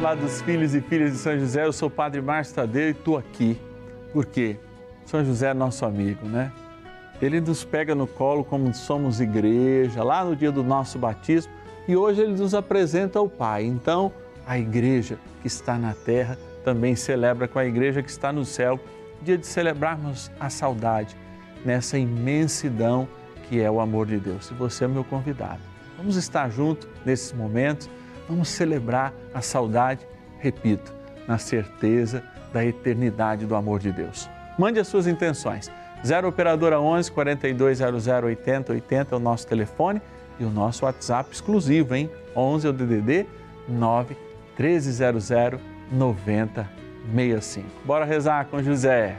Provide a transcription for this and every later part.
lá dos filhos e filhas de São José, eu sou o Padre Márcio Tadeu e estou aqui. Por quê? São José é nosso amigo, né? Ele nos pega no colo como somos igreja, lá no dia do nosso batismo, e hoje ele nos apresenta o Pai. Então, a igreja que está na terra também celebra com a igreja que está no céu, dia de celebrarmos a saudade nessa imensidão que é o amor de Deus. E você é meu convidado. Vamos estar juntos nesses momentos, vamos celebrar a saudade, repito, na certeza da eternidade do amor de Deus. Mande as suas intenções. 0 Operadora 11 4200 80 80 é o nosso telefone e o nosso WhatsApp exclusivo, hein? 11 é o DDD 9 1300 9065. Bora rezar com José.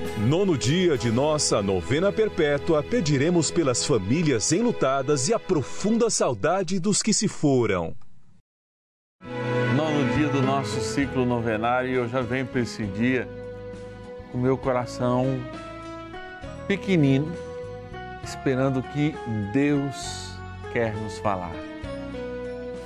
nono dia de nossa novena perpétua, pediremos pelas famílias enlutadas e a profunda saudade dos que se foram. Nono dia do nosso ciclo novenário eu já venho para esse dia com meu coração pequenino, esperando o que Deus quer nos falar.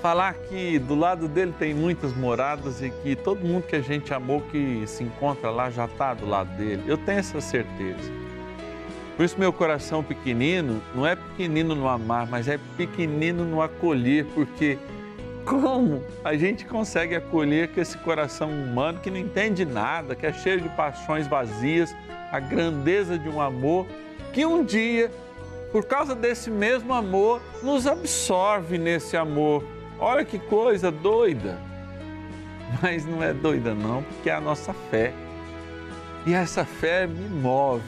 Falar que do lado dele tem muitas moradas e que todo mundo que a gente amou que se encontra lá já está do lado dele. Eu tenho essa certeza. Por isso, meu coração pequenino não é pequenino no amar, mas é pequenino no acolher, porque como a gente consegue acolher com esse coração humano que não entende nada, que é cheio de paixões vazias, a grandeza de um amor que um dia, por causa desse mesmo amor, nos absorve nesse amor. Olha que coisa doida! Mas não é doida, não, porque é a nossa fé. E essa fé me move,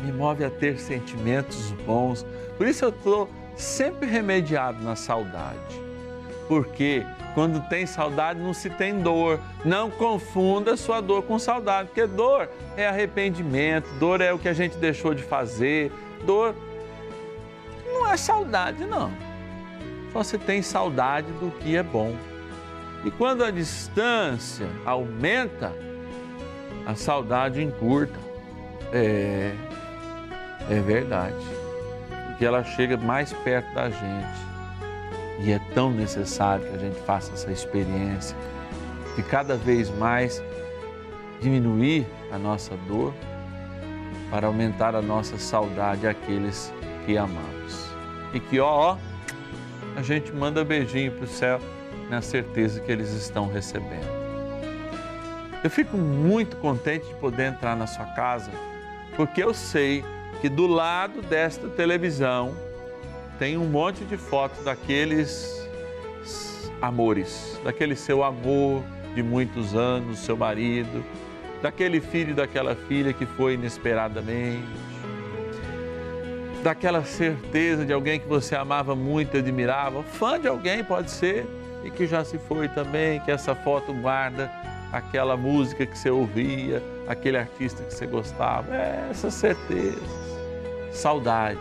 me move a ter sentimentos bons. Por isso eu estou sempre remediado na saudade. Porque quando tem saudade não se tem dor. Não confunda sua dor com saudade, porque dor é arrependimento, dor é o que a gente deixou de fazer, dor não é saudade, não. Você tem saudade do que é bom. E quando a distância aumenta, a saudade encurta. É, é verdade. Porque ela chega mais perto da gente. E é tão necessário que a gente faça essa experiência de cada vez mais diminuir a nossa dor para aumentar a nossa saudade àqueles que amamos. E que, ó, ó, a gente manda beijinho para o céu na certeza que eles estão recebendo. Eu fico muito contente de poder entrar na sua casa, porque eu sei que do lado desta televisão tem um monte de fotos daqueles amores, daquele seu amor de muitos anos, seu marido, daquele filho daquela filha que foi inesperadamente, daquela certeza de alguém que você amava muito admirava, fã de alguém pode ser, e que já se foi também, que essa foto guarda aquela música que você ouvia, aquele artista que você gostava. É, essas certezas. Saudade.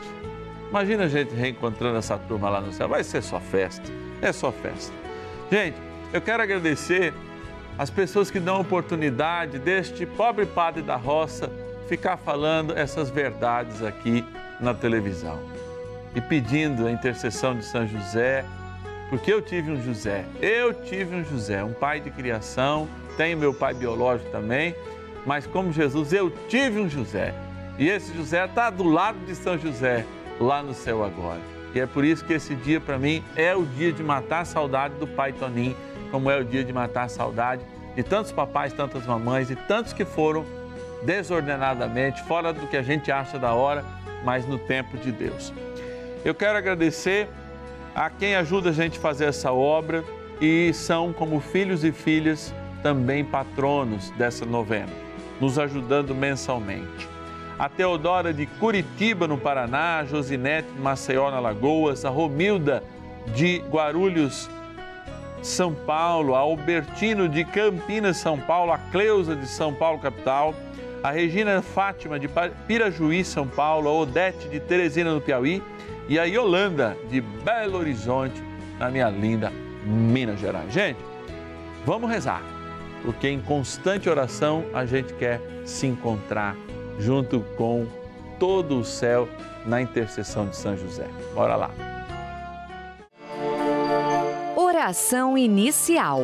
Imagina a gente reencontrando essa turma lá no céu. Vai ser só festa. É só festa. Gente, eu quero agradecer as pessoas que dão oportunidade deste pobre padre da roça ficar falando essas verdades aqui na televisão. E pedindo a intercessão de São José, porque eu tive um José, eu tive um José, um pai de criação, tenho meu pai biológico também, mas como Jesus, eu tive um José. E esse José está do lado de São José, lá no céu agora. E é por isso que esse dia para mim é o dia de matar a saudade do pai Toninho, como é o dia de matar a saudade de tantos papais, tantas mamães e tantos que foram desordenadamente, fora do que a gente acha da hora, mas no tempo de Deus. Eu quero agradecer a quem ajuda a gente a fazer essa obra e são como filhos e filhas também patronos dessa novena, nos ajudando mensalmente. A Teodora de Curitiba, no Paraná, Josinete de Maceió, na Lagoas, a Romilda de Guarulhos, São Paulo, a Albertino de Campinas, São Paulo, a Cleusa de São Paulo, capital, a Regina Fátima de Pirajuí, São Paulo, a Odete de Teresina, no Piauí, e a Yolanda de Belo Horizonte, na minha linda Minas Gerais. Gente, vamos rezar, porque em constante oração a gente quer se encontrar junto com todo o céu na intercessão de São José. Bora lá. Oração inicial.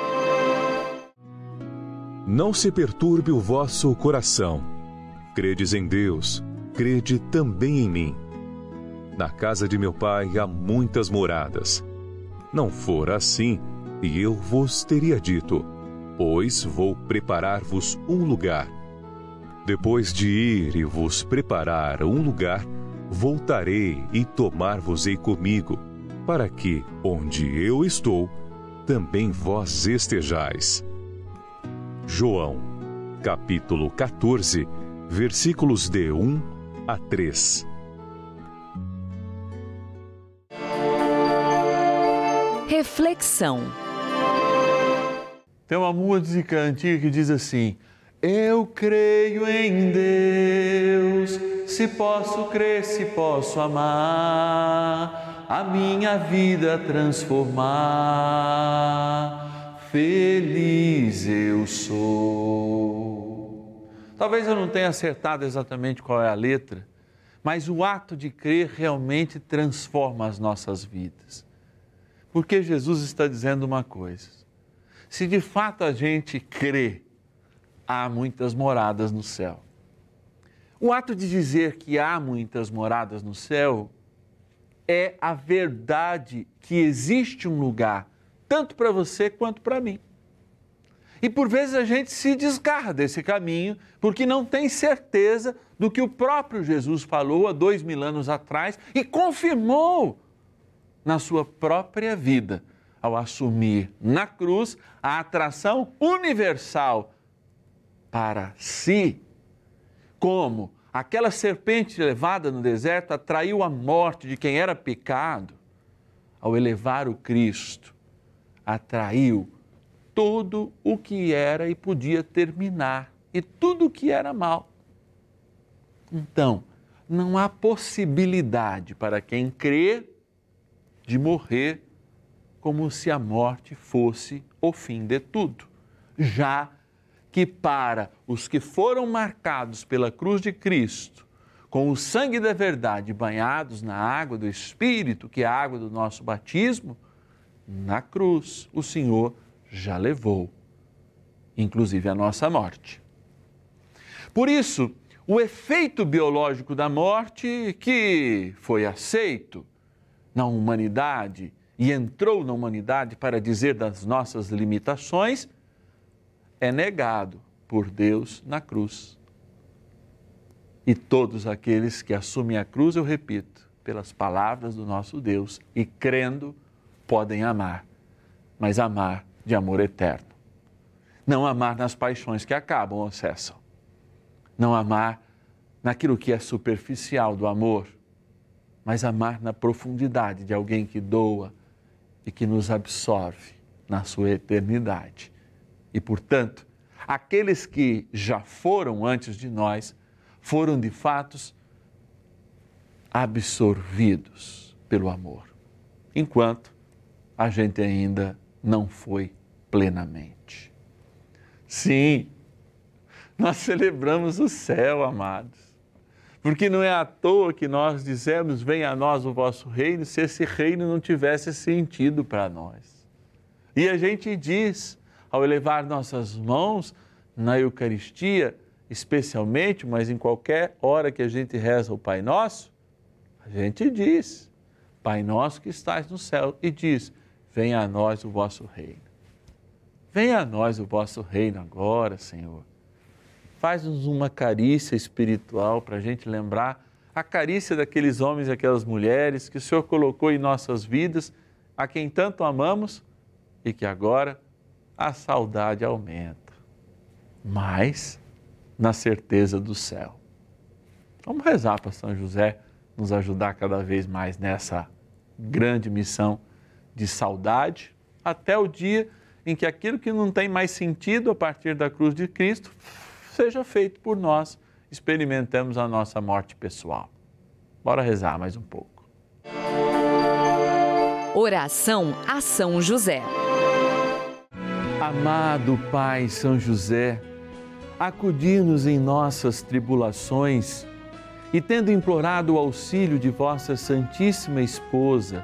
Não se perturbe o vosso coração. Credes em Deus, crede também em mim. Na casa de meu pai há muitas moradas. Não for assim, e eu vos teria dito: Pois vou preparar-vos um lugar. Depois de ir e vos preparar um lugar, voltarei e tomar-vos-ei comigo, para que, onde eu estou, também vós estejais João, capítulo 14, versículos de 1 a 3. Reflexão. Tem uma música antiga que diz assim: Eu creio em Deus, se posso crer, se posso amar, a minha vida transformar, feliz eu sou. Talvez eu não tenha acertado exatamente qual é a letra, mas o ato de crer realmente transforma as nossas vidas. Porque Jesus está dizendo uma coisa: se de fato a gente crê, há muitas moradas no céu. O ato de dizer que há muitas moradas no céu é a verdade que existe um lugar, tanto para você quanto para mim. E por vezes a gente se desgarra desse caminho porque não tem certeza do que o próprio Jesus falou há dois mil anos atrás e confirmou na sua própria vida ao assumir na cruz a atração universal para si. Como aquela serpente levada no deserto atraiu a morte de quem era pecado, ao elevar o Cristo, atraiu tudo o que era e podia terminar e tudo o que era mal. Então, não há possibilidade para quem crê de morrer como se a morte fosse o fim de tudo. Já que para os que foram marcados pela cruz de Cristo, com o sangue da verdade banhados na água do Espírito, que é a água do nosso batismo, na cruz o Senhor já levou, inclusive a nossa morte. Por isso, o efeito biológico da morte, que foi aceito na humanidade e entrou na humanidade para dizer das nossas limitações, é negado por Deus na cruz. E todos aqueles que assumem a cruz, eu repito, pelas palavras do nosso Deus e crendo, podem amar, mas amar de amor eterno. Não amar nas paixões que acabam ou cessam. Não amar naquilo que é superficial do amor, mas amar na profundidade de alguém que doa e que nos absorve na sua eternidade. E, portanto, aqueles que já foram antes de nós foram de fato absorvidos pelo amor, enquanto a gente ainda não foi plenamente. Sim, nós celebramos o céu, amados. Porque não é à toa que nós dizemos: venha a nós o vosso reino, se esse reino não tivesse sentido para nós. E a gente diz, ao elevar nossas mãos na Eucaristia, especialmente, mas em qualquer hora que a gente reza o Pai Nosso, a gente diz: Pai Nosso que estás no céu, e diz: venha a nós o vosso reino. Venha a nós o vosso reino agora, Senhor. Faz-nos uma carícia espiritual para a gente lembrar a carícia daqueles homens e aquelas mulheres que o Senhor colocou em nossas vidas, a quem tanto amamos e que agora a saudade aumenta. Mas na certeza do céu. Vamos rezar para São José nos ajudar cada vez mais nessa grande missão de saudade, até o dia em que aquilo que não tem mais sentido a partir da cruz de Cristo seja feito por nós, experimentamos a nossa morte pessoal. Bora rezar mais um pouco. Oração a São José. Amado Pai São José, acudir-nos em nossas tribulações e, tendo implorado o auxílio de vossa Santíssima Esposa,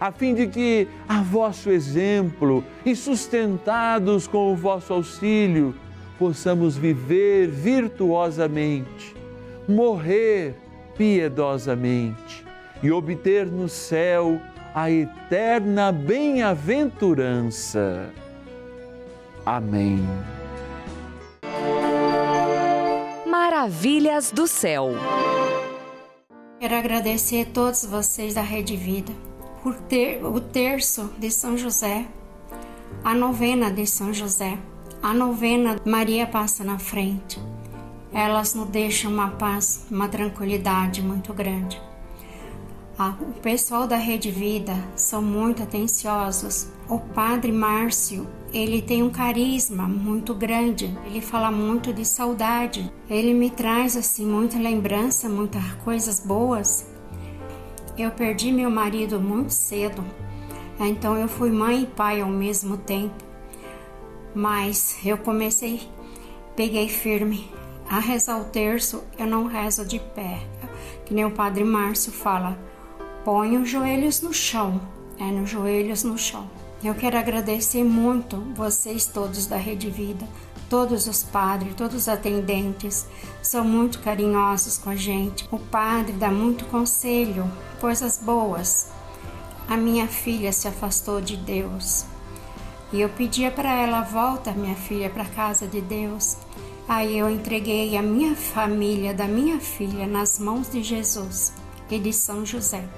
a fim de que, a vosso exemplo e sustentados com o vosso auxílio, possamos viver virtuosamente, morrer piedosamente e obter no céu a eterna bem-aventurança. Amém. Maravilhas do céu. Quero agradecer a todos vocês da Rede Vida por ter o terço de São José, a novena de São José, a novena Maria passa na frente. Elas nos deixam uma paz, uma tranquilidade muito grande. O pessoal da Rede Vida são muito atenciosos. O Padre Márcio, ele tem um carisma muito grande. Ele fala muito de saudade. Ele me traz assim muita lembrança, muitas coisas boas. Eu perdi meu marido muito cedo. Então eu fui mãe e pai ao mesmo tempo. Mas eu comecei, peguei firme. A rezar o terço, eu não rezo de pé. Que nem o Padre Márcio fala, põe os joelhos no chão, é nos joelhos no chão. Eu quero agradecer muito vocês todos da Rede Vida, todos os padres, todos os atendentes, são muito carinhosos com a gente. O padre dá muito conselho, coisas boas. A minha filha se afastou de Deus e eu pedia para ela volta, minha filha, para a casa de Deus. Aí eu entreguei a minha família da minha filha nas mãos de Jesus e de São José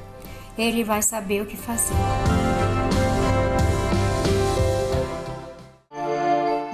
ele vai saber o que fazer.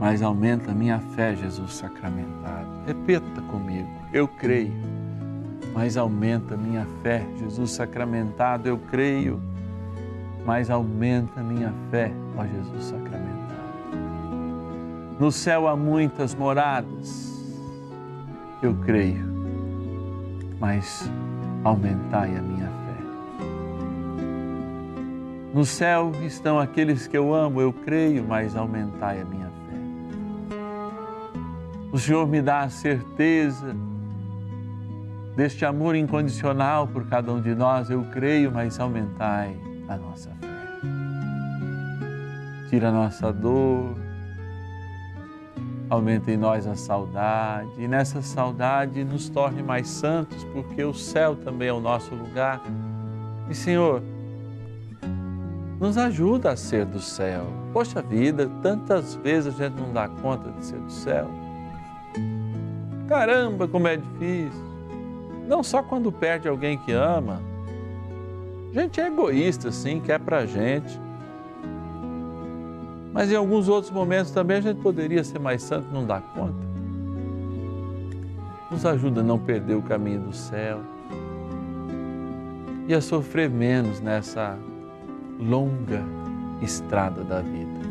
mas aumenta a minha fé, Jesus sacramentado. Repita comigo. Eu creio, mas aumenta a minha fé, Jesus sacramentado. Eu creio, mas aumenta a minha fé, ó Jesus sacramentado. No céu há muitas moradas. Eu creio, mas aumentai a minha fé. No céu estão aqueles que eu amo, eu creio, mas aumentai a minha. O Senhor me dá a certeza deste amor incondicional por cada um de nós, eu creio, mas aumentai a nossa fé. Tira a nossa dor, aumenta em nós a saudade, e nessa saudade nos torne mais santos, porque o céu também é o nosso lugar. E Senhor, nos ajuda a ser do céu. Poxa vida, tantas vezes a gente não dá conta de ser do céu. Caramba, como é difícil. Não só quando perde alguém que ama. A gente é egoísta, sim, quer pra gente. Mas em alguns outros momentos também a gente poderia ser mais santo não dar conta. Nos ajuda a não perder o caminho do céu e a sofrer menos nessa longa estrada da vida.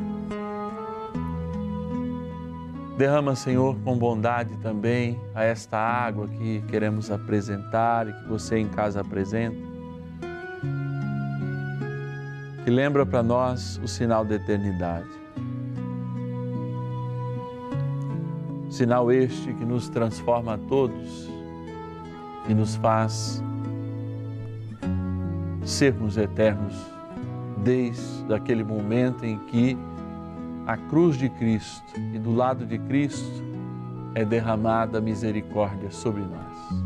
Derrama, Senhor, com bondade também a esta água que queremos apresentar e que você em casa apresenta. Que lembra para nós o sinal da eternidade. Sinal este que nos transforma a todos e nos faz sermos eternos desde aquele momento em que a cruz de Cristo e do lado de Cristo é derramada misericórdia sobre nós.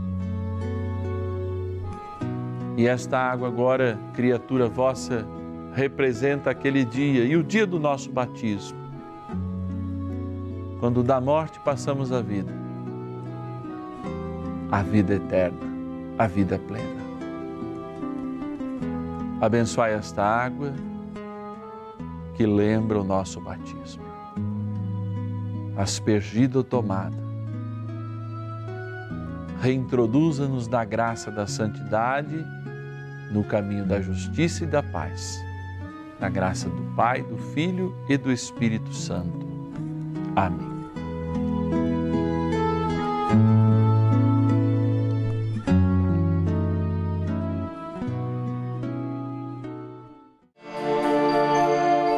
E esta água agora, criatura vossa, representa aquele dia e o dia do nosso batismo. Quando da morte passamos à vida, a vida eterna, a vida plena. Abençoai esta água que lembra o nosso batismo. Aspergida ou tomada, reintroduza-nos da graça da santidade no caminho da justiça e da paz. Na graça do Pai, do Filho e do Espírito Santo. Amém.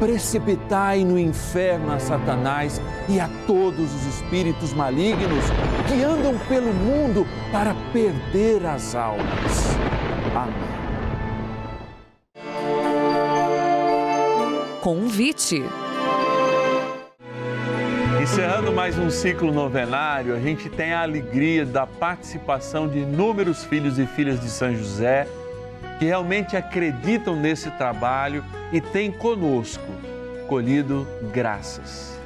precipitai no inferno a Satanás e a todos os espíritos malignos que andam pelo mundo para perder as almas. Amém. Convite. Encerrando mais um ciclo novenário, a gente tem a alegria da participação de inúmeros filhos e filhas de São José que realmente acreditam nesse trabalho e têm conosco colhido graças.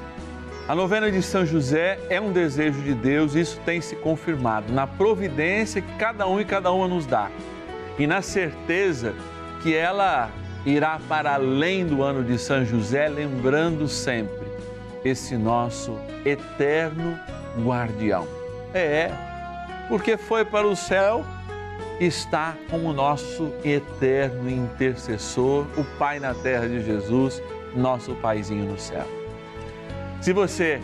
A novena de São José é um desejo de Deus e isso tem se confirmado na providência que cada um e cada uma nos dá e na certeza que ela irá para além do ano de São José, lembrando sempre esse nosso eterno guardião. É, porque foi para o céu, está como nosso eterno intercessor, o Pai na terra de Jesus, nosso Paizinho no céu. Se você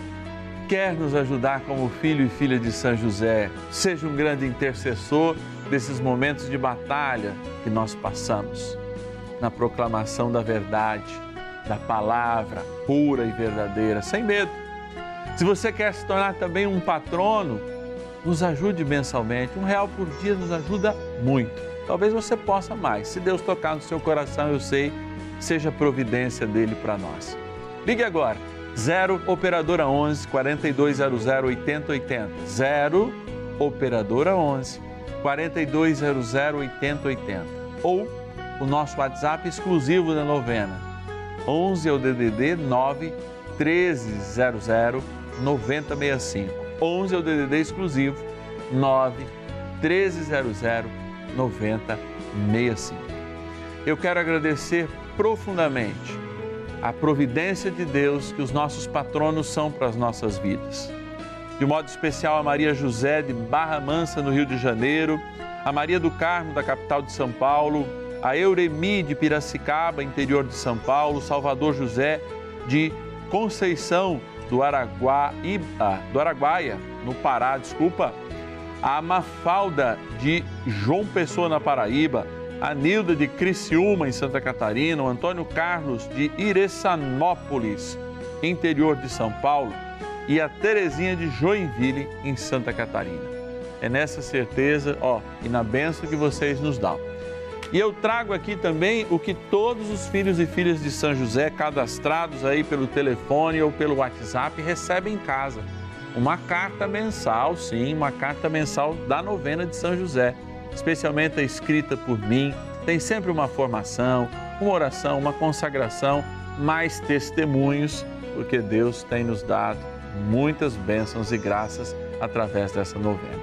quer nos ajudar como filho e filha de São José, seja um grande intercessor desses momentos de batalha que nós passamos na proclamação da verdade, da palavra pura e verdadeira, sem medo. Se você quer se tornar também um patrono, nos ajude mensalmente. Um real por dia nos ajuda muito. Talvez você possa mais. Se Deus tocar no seu coração, eu sei, seja providência dele para nós. Ligue agora. 0 Operadora 11 4200 8080. 0 Operadora 11 4200 8080. Ou o nosso WhatsApp exclusivo da novena. 11 é o DDD 9 1300 9065. 11 é o DDD exclusivo 9 1300 9065. Eu quero agradecer profundamente a providência de Deus que os nossos patronos são para as nossas vidas. De modo especial a Maria José de Barra Mansa, no Rio de Janeiro, a Maria do Carmo, da capital de São Paulo, a Euremi de Piracicaba, interior de São Paulo, Salvador José de Conceição do, Araguaíba, do Araguaia, no Pará, desculpa, a Mafalda de João Pessoa, na Paraíba, a Nilda de Criciúma, em Santa Catarina, o Antônio Carlos de Ireçanópolis, interior de São Paulo, e a Terezinha de Joinville, em Santa Catarina. É nessa certeza, ó, e na benção que vocês nos dão e eu trago aqui também o que todos os filhos e filhas de São José, cadastrados aí pelo telefone ou pelo WhatsApp, recebem em casa. Uma carta mensal, sim, uma carta mensal da novena de São José, especialmente escrita por mim. Tem sempre uma formação, uma oração, uma consagração, mais testemunhos, porque Deus tem nos dado muitas bênçãos e graças através dessa novena.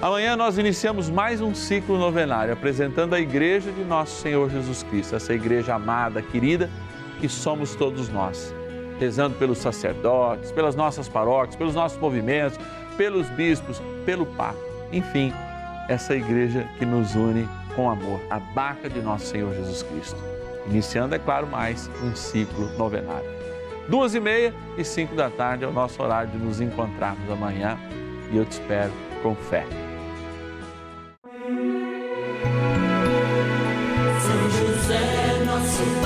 Amanhã nós iniciamos mais um ciclo novenário apresentando a igreja de nosso Senhor Jesus Cristo, essa igreja amada, querida, que somos todos nós. Rezando pelos sacerdotes, pelas nossas paróquias, pelos nossos movimentos, pelos bispos, pelo Papa. Enfim, essa igreja que nos une com amor, a barca de nosso Senhor Jesus Cristo. Iniciando, é claro, mais um ciclo novenário. Duas e meia e cinco da tarde é o nosso horário de nos encontrarmos amanhã e eu te espero com fé.